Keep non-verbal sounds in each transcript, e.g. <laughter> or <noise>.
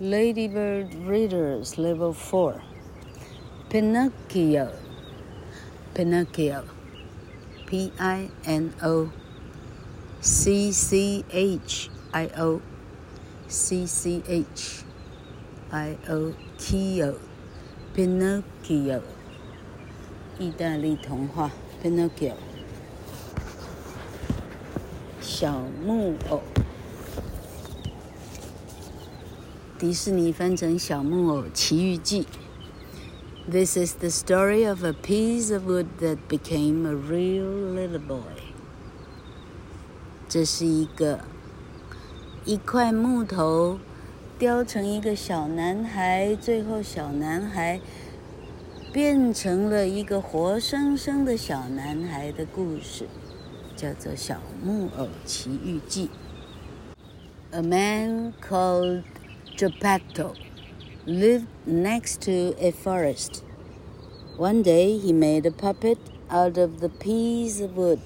Ladybird Readers Level 4 Pinocchio Pinocchio P I N O C C H I O C C H I O Kio Pinocchio 意大利童话 Pinocchio 小木偶 迪士尼翻成《小木偶奇遇记》。This is the story of a piece of wood that became a real little boy。这是一个一块木头雕成一个小男孩，最后小男孩变成了一个活生生的小男孩的故事，叫做《小木偶奇遇记》。A man called Geppetto lived next to a forest. One day he made a puppet out of the piece of wood.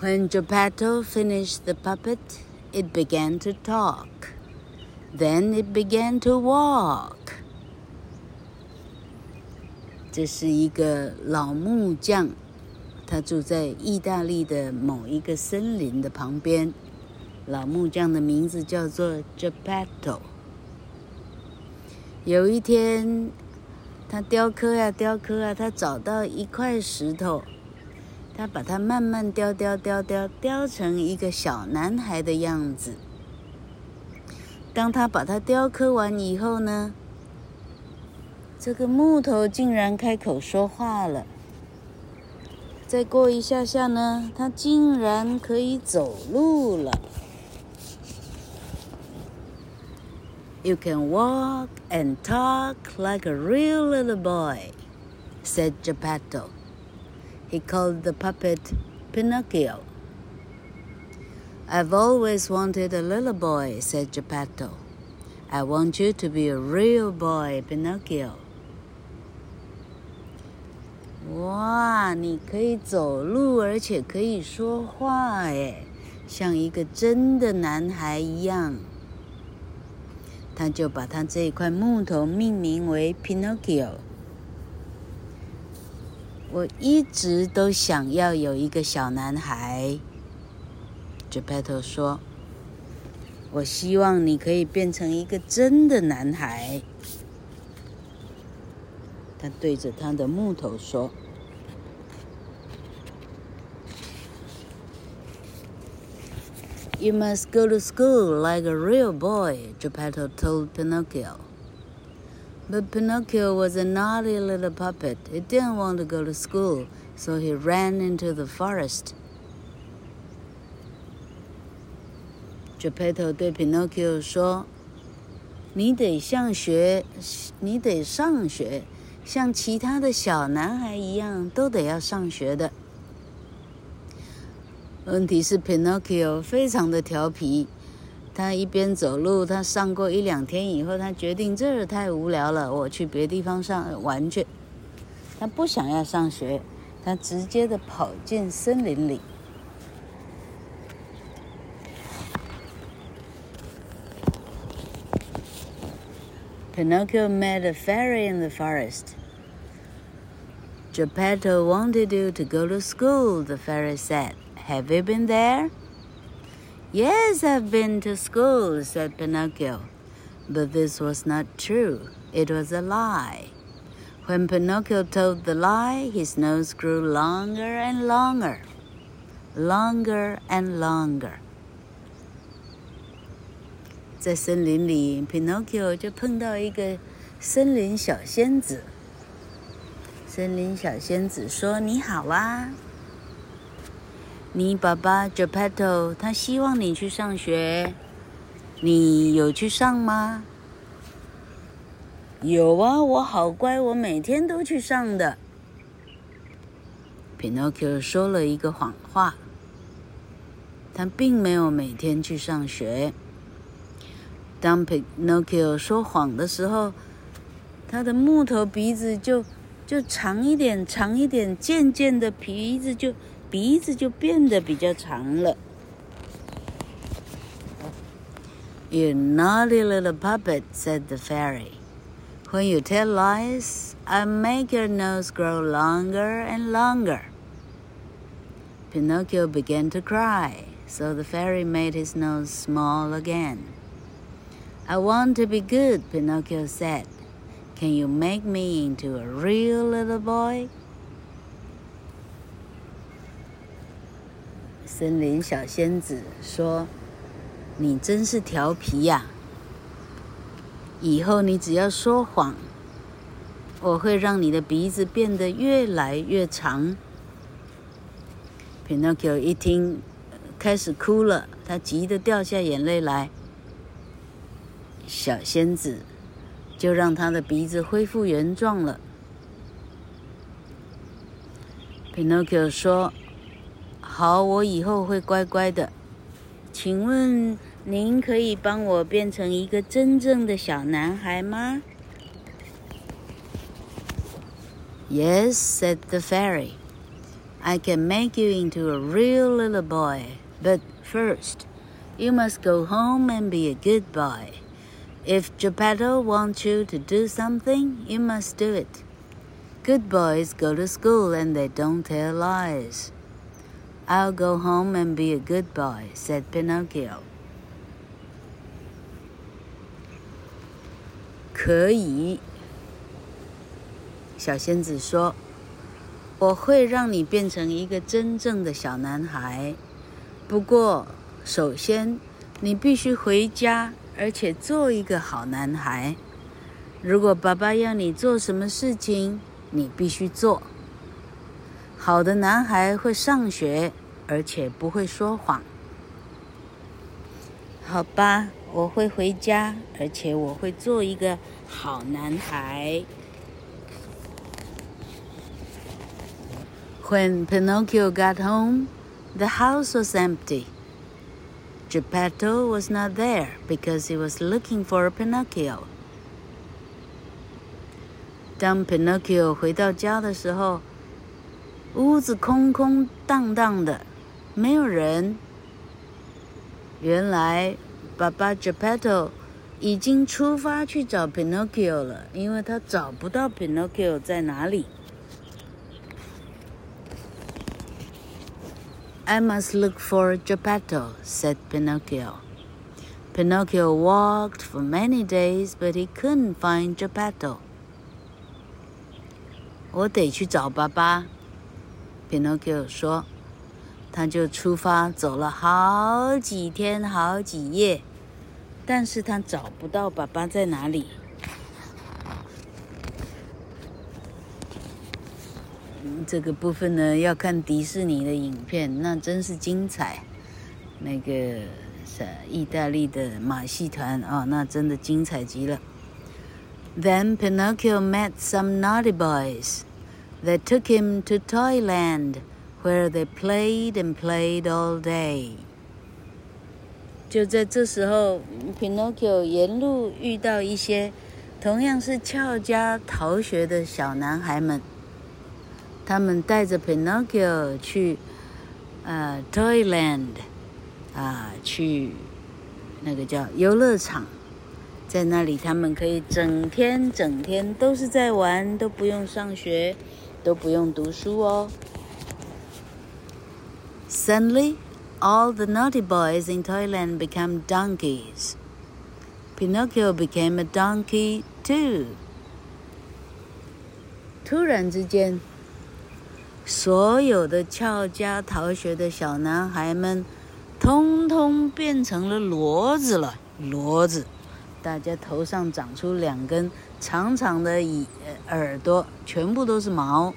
When Geppetto finished the puppet, it began to talk. Then it began to walk. 这是一个老木匠，他住在意大利的某一个森林的旁边。 老木匠的名字叫做 Geppetto。有一天，他雕刻呀雕刻啊，他找到一块石头，他把它慢慢雕雕雕雕雕成一个小男孩的样子。当他把它雕刻完以后呢，这个木头竟然开口说话了。再过一下下呢，他竟然可以走路了。You can walk and talk like a real little boy, said Geppetto. He called the puppet Pinocchio. I've always wanted a little boy, said Geppetto. I want you to be a real boy, Pinocchio. 哇，你可以走路，而且可以说话，耶，像一个真的男孩一样。 他就把他这一块木头命名为 Pinocchio。我一直都想要有一个小男孩，Geppetto 说：“我希望你可以变成一个真的男孩。”他对着他的木头说。You must go to school like a real boy, Geppetto told Pinocchio. But Pinocchio was a naughty little puppet. He didn't want to go to school, so he ran into the forest. Geppetto 对 Pinocchio 说：“你得上学，你得上学，像其他的小男孩一样，都得要上学的。” 问题是，Pinocchio 非常的调皮。他一边走路，他上过一两天以后，他决定这儿太无聊了，我去别地方上玩去。他不想要上学，他直接的跑进森林里。Pinocchio met a fairy in the forest. Geppetto wanted you to go to school, the fairy said. Have you been there? Yes, I've been to school, said Pinocchio. But this was not true. It was a lie. When Pinocchio told the lie, his nose grew longer and longer, longer and longer. 在森林里，Pinocchio 就碰到一个森林小仙子。森林小仙子说：“你好啊。” 你爸爸 Geppetto 他希望你去上学，你有去上吗？有啊，我好乖，我每天都去上的。Pinocchio 说了一个谎话，他并没有每天去上学。当 Pinocchio 说谎的时候，他的木头鼻子就就长一点，长一点，渐渐的鼻子就。鼻子就变得比较长了。 You naughty little puppet, said the fairy. When you tell lies, I make your nose grow longer and longer. Pinocchio began to cry, so the fairy made his nose small again. I want to be good, Pinocchio said. Can you make me into a real little boy? 森林小仙子说：“你真是调皮呀！以后你只要说谎，我会让你的鼻子变得越来越长。” Pinocchio 一听，开始哭了，他急得掉下眼泪来。小仙子就让他的鼻子恢复原状了。Pinocchio 说：“好，我以后会乖乖的。请问您可以帮我变成一个真正的小男孩吗？”“Yes,” said the fairy. I can make you into a real little boy, but first, you must go home and be a good boy. If Geppetto wants you to do something, you must do it. Good boys go to school and they don't tell lies. I'll go home and be a good boy, said Pinocchio. 可以，小仙子说。我会让你变成一个真正的小男孩，不过，首先你必须回家，而且做一个好男孩。如果爸爸要你做什么事情，你必须做。好的男孩会上学，而且不会说谎。好吧，我会回家，而且我会做一个好男孩。When Pinocchio got home, the house was empty. Geppetto was not there because he was looking for Pinocchio. 当 Pinocchio 回到家的时候，屋子空空荡荡的， 没有人。原来，爸爸 Geppetto 已经出发去找 Pinocchio 了，因为他找不到 Pinocchio 在哪里。I must look for Geppetto, said Pinocchio. Pinocchio walked for many days, but he couldn't find Geppetto. 我得去找爸爸，Pinocchio 说。他就出发走了好几天好几夜，但是他找不到爸爸在哪里。这个部分呢，要看迪士尼的影片，那真是精彩。那个是意大利的马戏团啊，那真的精彩极了。Then Pinocchio met some naughty boys. They took him to Toyland, where they played and played all day. 就在这时候，Pinocchio 沿路遇到一些同样是翘家逃学的小男孩们。他们带着 Pinocchio 去，呃，Toyland，啊，去那个叫游乐场，在那里他们可以整天整天都是在玩，都不用上学，都不用读书哦。Suddenly, all the naughty boys in Thailand become donkeys. Pinocchio became a donkey too. 突然之间。所有的翘家逃学的小男孩们，通通变成了骡子了。骡子，大家头上长出两根长长的耳耳朵，全部都是毛。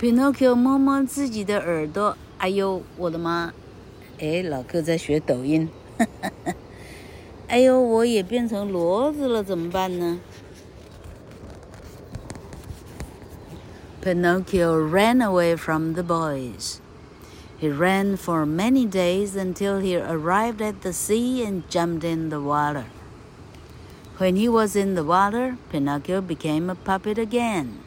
Pinocchio 摸摸自己的耳朵，哎呦，我的妈！哎，老哥在学抖音。哎呦，我也变成骡子了，怎么办呢？Pinocchio ran <laughs> away from the boys. He ran for many days until he arrived at the sea and jumped in the water. When he was in the water, Pinocchio became a puppet again.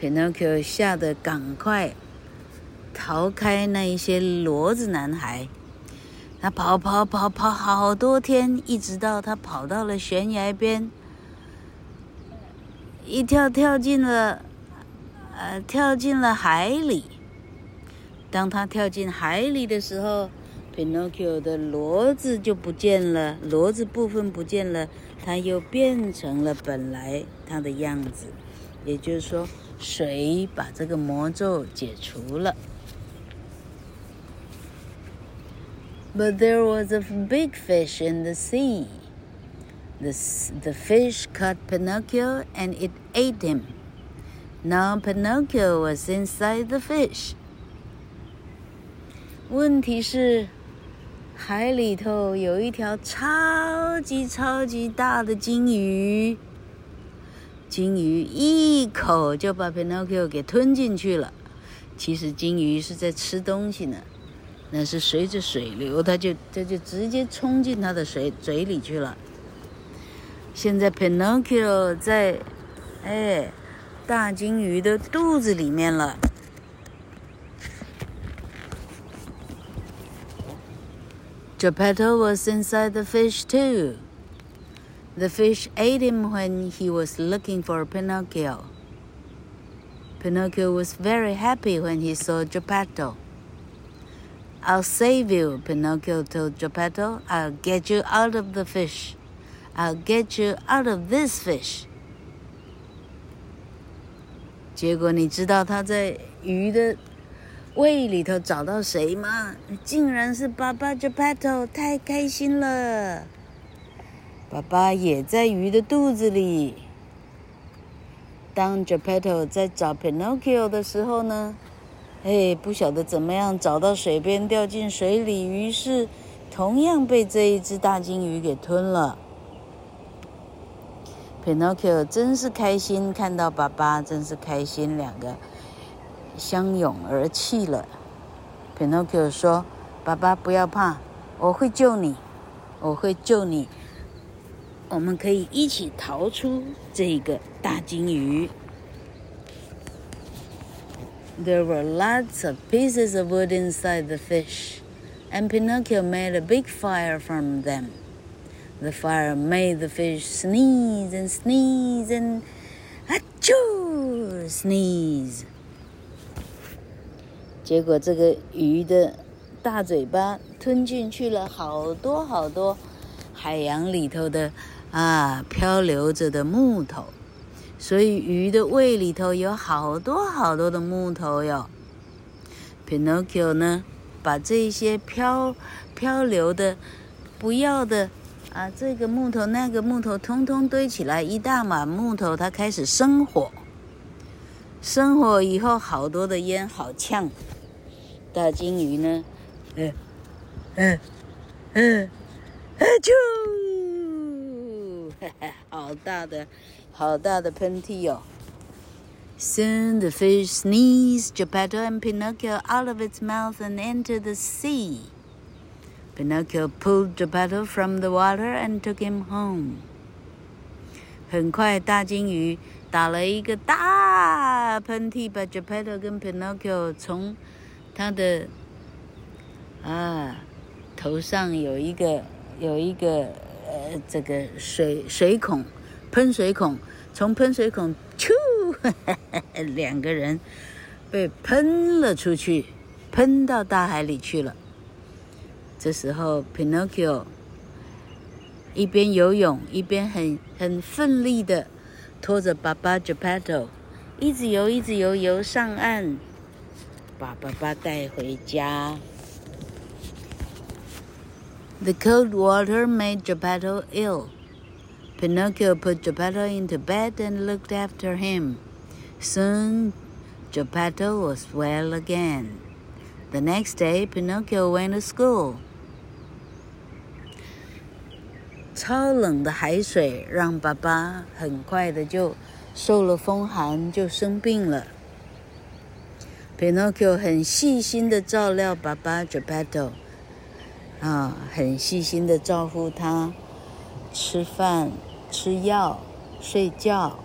Pinocchio 吓得赶快逃开那一些骡子男孩，他跑跑跑跑好多天，一直到他跑到了悬崖边，一跳跳进了，呃，跳进了海里。当他跳进海里的时候，Pinocchio 的骡子就不见了，骡子部分不见了，他又变成了本来他的样子。也就是说，水把这个魔咒解除了。But there was a big fish in the sea. The, the fish caught Pinocchio and it ate him. Now Pinocchio was inside the fish. 问题是，海里头有一条超级超级大的鲸鱼，鲸鱼一口就把 Pinocchio 给吞进去了。其实鲸鱼是在吃东西呢，那是随着水流，它就它就直接冲进它的水嘴里去了。现在 Pinocchio 在，哎，大鲸鱼的肚子里面了。Geppetto was inside the fish too. The fish ate him when he was looking for Pinocchio. Pinocchio was very happy when he saw Geppetto. I'll save you, Pinocchio told Geppetto. I'll get you out of the fish. I'll get you out of this fish. 结果你知道他在鱼的胃里头找到谁吗？竟然是爸爸 Geppetto，太开心了！ 爸爸也在鱼的肚子里。当 Geppetto 在找 Pinocchio 的时候呢，哎，不晓得怎么样找到水边，掉进水里，于是同样被这一只大鲸鱼给吞了。Pinocchio 真是开心，看到爸爸真是开心，两个。相拥而泣了。Pinocchio 说：“爸爸，不要怕，我会救你，我会救你。我们可以一起逃出这个大鲸鱼。” There were lots of pieces of wood inside the fish, and Pinocchio made a big fire from them. The fire made the fish sneeze and sneeze and achoo sneeze. 结果这个鱼的大嘴巴吞进去了好多好多 海洋里头的啊漂流着的木头，所以鱼的胃里头有好多好多的木头哟。Pinocchio 呢，把这些漂漂流的不要的啊这个木头那个木头通通堆起来，一大把木头，他开始生火。生火以后，好多的烟，好呛。大鲸鱼呢？嗯嗯嗯，<laughs> 啾！哈哈，好大的，好大的喷嚏哦。Soon the fish sneezed Geppetto and Pinocchio out of its mouth and into the sea. Pinocchio pulled Geppetto from the water and took him home. 很快，大鲸鱼打了一个大喷嚏，把 Geppetto 跟 Pinocchio 从他的啊，头上有一个 有一个呃，这个水水孔，喷水孔，从喷水孔，咻，<laughs> 两个人被喷了出去，喷到大海里去了。这时候，Pinocchio 一边游泳，一边很很奋力的拖着爸爸 Geppetto，一直游，一直游，游上岸。把爸爸带回家。The cold water made Geppetto ill. Pinocchio put Geppetto into bed and looked after him. Soon, Geppetto was well again. The next day, Pinocchio went to school. 超冷的海水让爸爸很快的就受了风寒，就生病了。Pinocchio 很细心的照料爸爸 Geppetto， 啊，很细心的照顾他，吃饭、吃药、睡觉。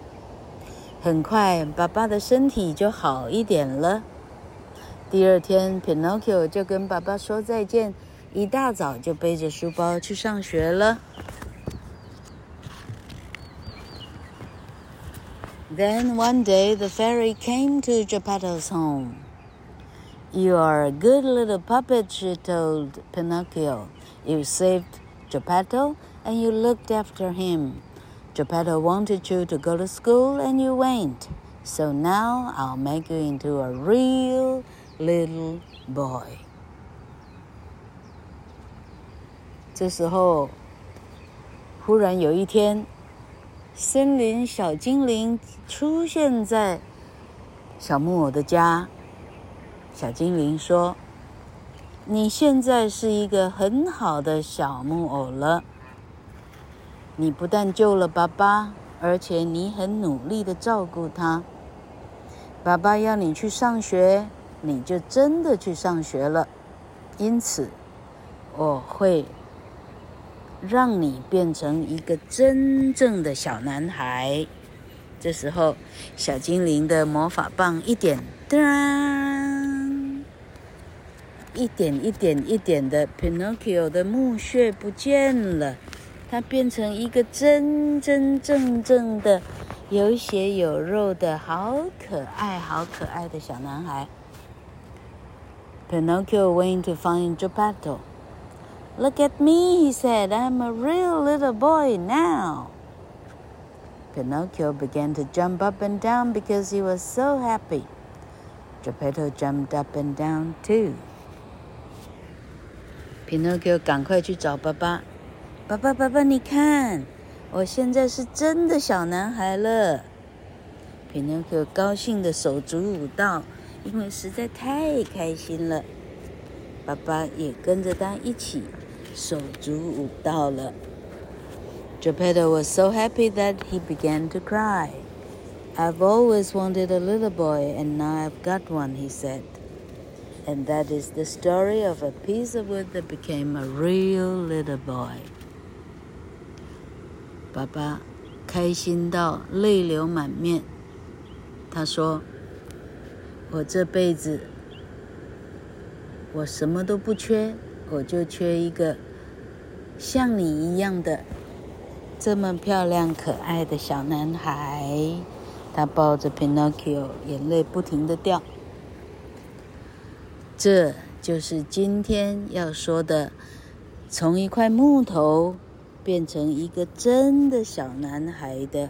很快，爸爸的身体就好一点了。第二天，Pinocchio 就跟爸爸说再见，一大早就背着书包去上学了。Then one day the fairy came to Geppetto's home. You are a good little puppet, she told Pinocchio. You saved Geppetto and you looked after him. Geppetto wanted you to go to school and you went. So now I'll make you into a real little boy. 这时候，忽然有一天，森林小精灵出现在小木偶的家。 小精灵说：“你现在是一个很好的小木偶了。你不但救了爸爸，而且你很努力的照顾他。爸爸要你去上学，你就真的去上学了。因此，我会。”让你变成一个真正的小男孩。这时候，小精灵的魔法棒一点，一点一点一点的，Pinocchio 的木屑不见了，他变成一个真真正正的有血有肉的好可爱、好可爱的小男孩。Pinocchio went to find Geppetto. Look at me, he said. I'm a real little boy now. Pinocchio began to jump up and down because he was so happy. Geppetto jumped up and down too. Pinocchio 赶快去找爸爸，爸爸，爸爸，你看，我现在是真的小男孩了。Pinocchio 高兴的手足舞蹈，因为实在太开心了。爸爸也跟着他一起。手足舞蹈了。Geppetto was so happy that he began to cry. I've always wanted a little boy, and now I've got one, he said. And that is the story of a piece of wood that became a real little boy. 爸爸开心到泪流满面。他说：“我这辈子，我什么都不缺，我就缺一个。”像你一样的这么漂亮可爱的小男孩，他抱着 Pinocchio，眼泪不停地掉。这就是今天要说的，从一块木头变成一个真的小男孩的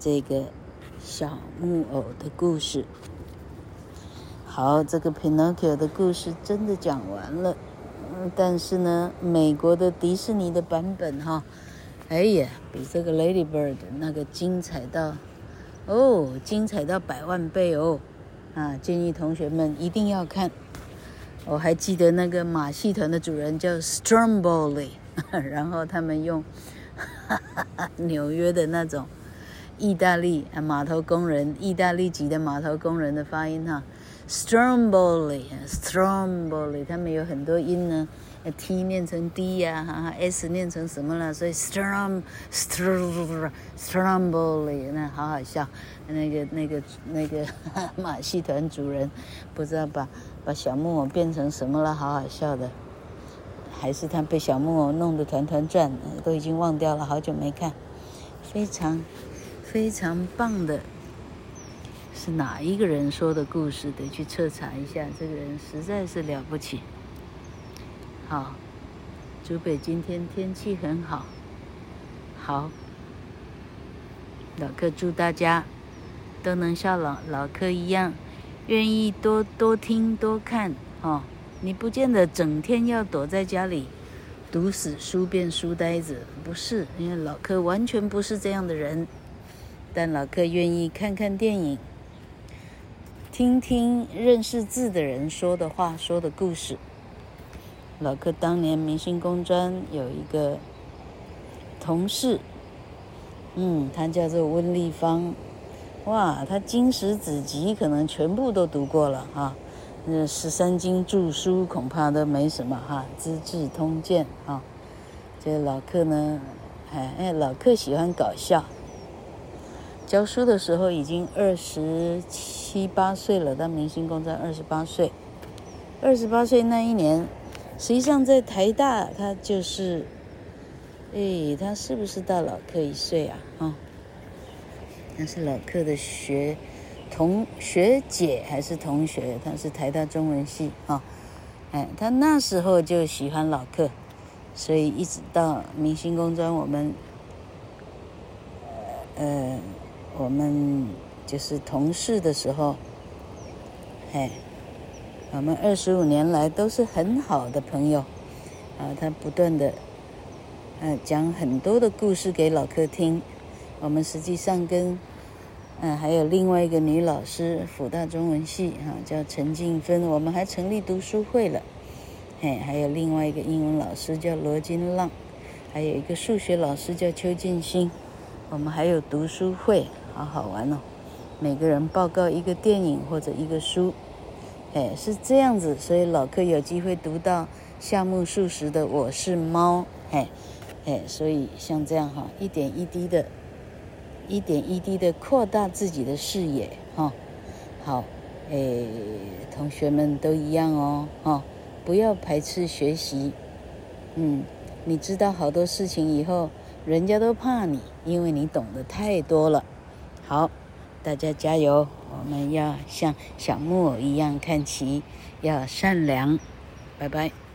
这个小木偶的故事。好，这个 Pinocchio 的故事真的讲完了。但是呢，美国的迪士尼的版本哈，哎呀，比这个 Ladybird 那个精彩到，哦，精彩到百万倍哦，啊，建议同学们一定要看。我还记得那个马戏团的主人叫 Stromboli，<laughs> 然后他们用哈 <laughs> 哈纽约的那种意大利啊码头工人、意大利籍的码头工人的发音哈。Stromboli，Stromboli，他们有很多音呢，T 念成 D 呀，哈，S 念成什么了？所以 Strom，Strom，Stromboli，那好好笑。那个、那个、那个 <laughs> 马戏团主人不知道把把小木偶变成什么了，好好笑的。还是他被小木偶弄得团团转，都已经忘掉了，好久没看。非常非常棒的。是哪一个人说的故事？得去彻查一下。这个人实在是了不起。好，竹北今天天气很好。好，老客祝大家都能像老老客一样，愿意多多听多看哦。你不见得整天要躲在家里读死书变书呆子，不是，因为老柯完全不是这样的人。但老柯愿意看看电影。听听认识字的人说的话，说的故事。老柯当年明星工专有一个同事，嗯，他叫做温丽芳，哇，他经史子集可能全部都读过了哈，那十三经注书恐怕都没什么哈，《资治通鉴》啊，这老柯呢，哎哎，老柯喜欢搞笑。教书的时候已经二十七八岁了，到明星工在二十八岁。二十八岁那一年，实际上在台大，他就是，哎，他是不是大老克一岁啊？啊、他是老克的学同学姐还是同学？他是台大中文系啊、哦，哎，他那时候就喜欢老克，所以一直到明星工专，我们，呃，我们就是同事的时候，哎。我们二十五年来都是很好的朋友，啊，他不断的，呃，讲很多的故事给老克听。我们实际上跟，嗯，还有另外一个女老师，辅大中文系哈，叫陈静芬，我们还成立读书会了。嘿，还有另外一个英文老师叫罗金浪，还有一个数学老师叫邱建新，我们还有读书会，好好玩哦。每个人报告一个电影或者一个书。哎，是这样子，所以老客有机会读到夏目漱石的《我是猫》。哎，哎，所以像这样哈，一点一滴的，一点一滴的扩大自己的视野哈。好，诶，同学们都一样哦，哈，不要排斥学习。嗯，你知道好多事情以后，人家都怕你，因为你懂得太多了。好。大家加油！我们要像小木偶一样看齐，要善良。拜拜。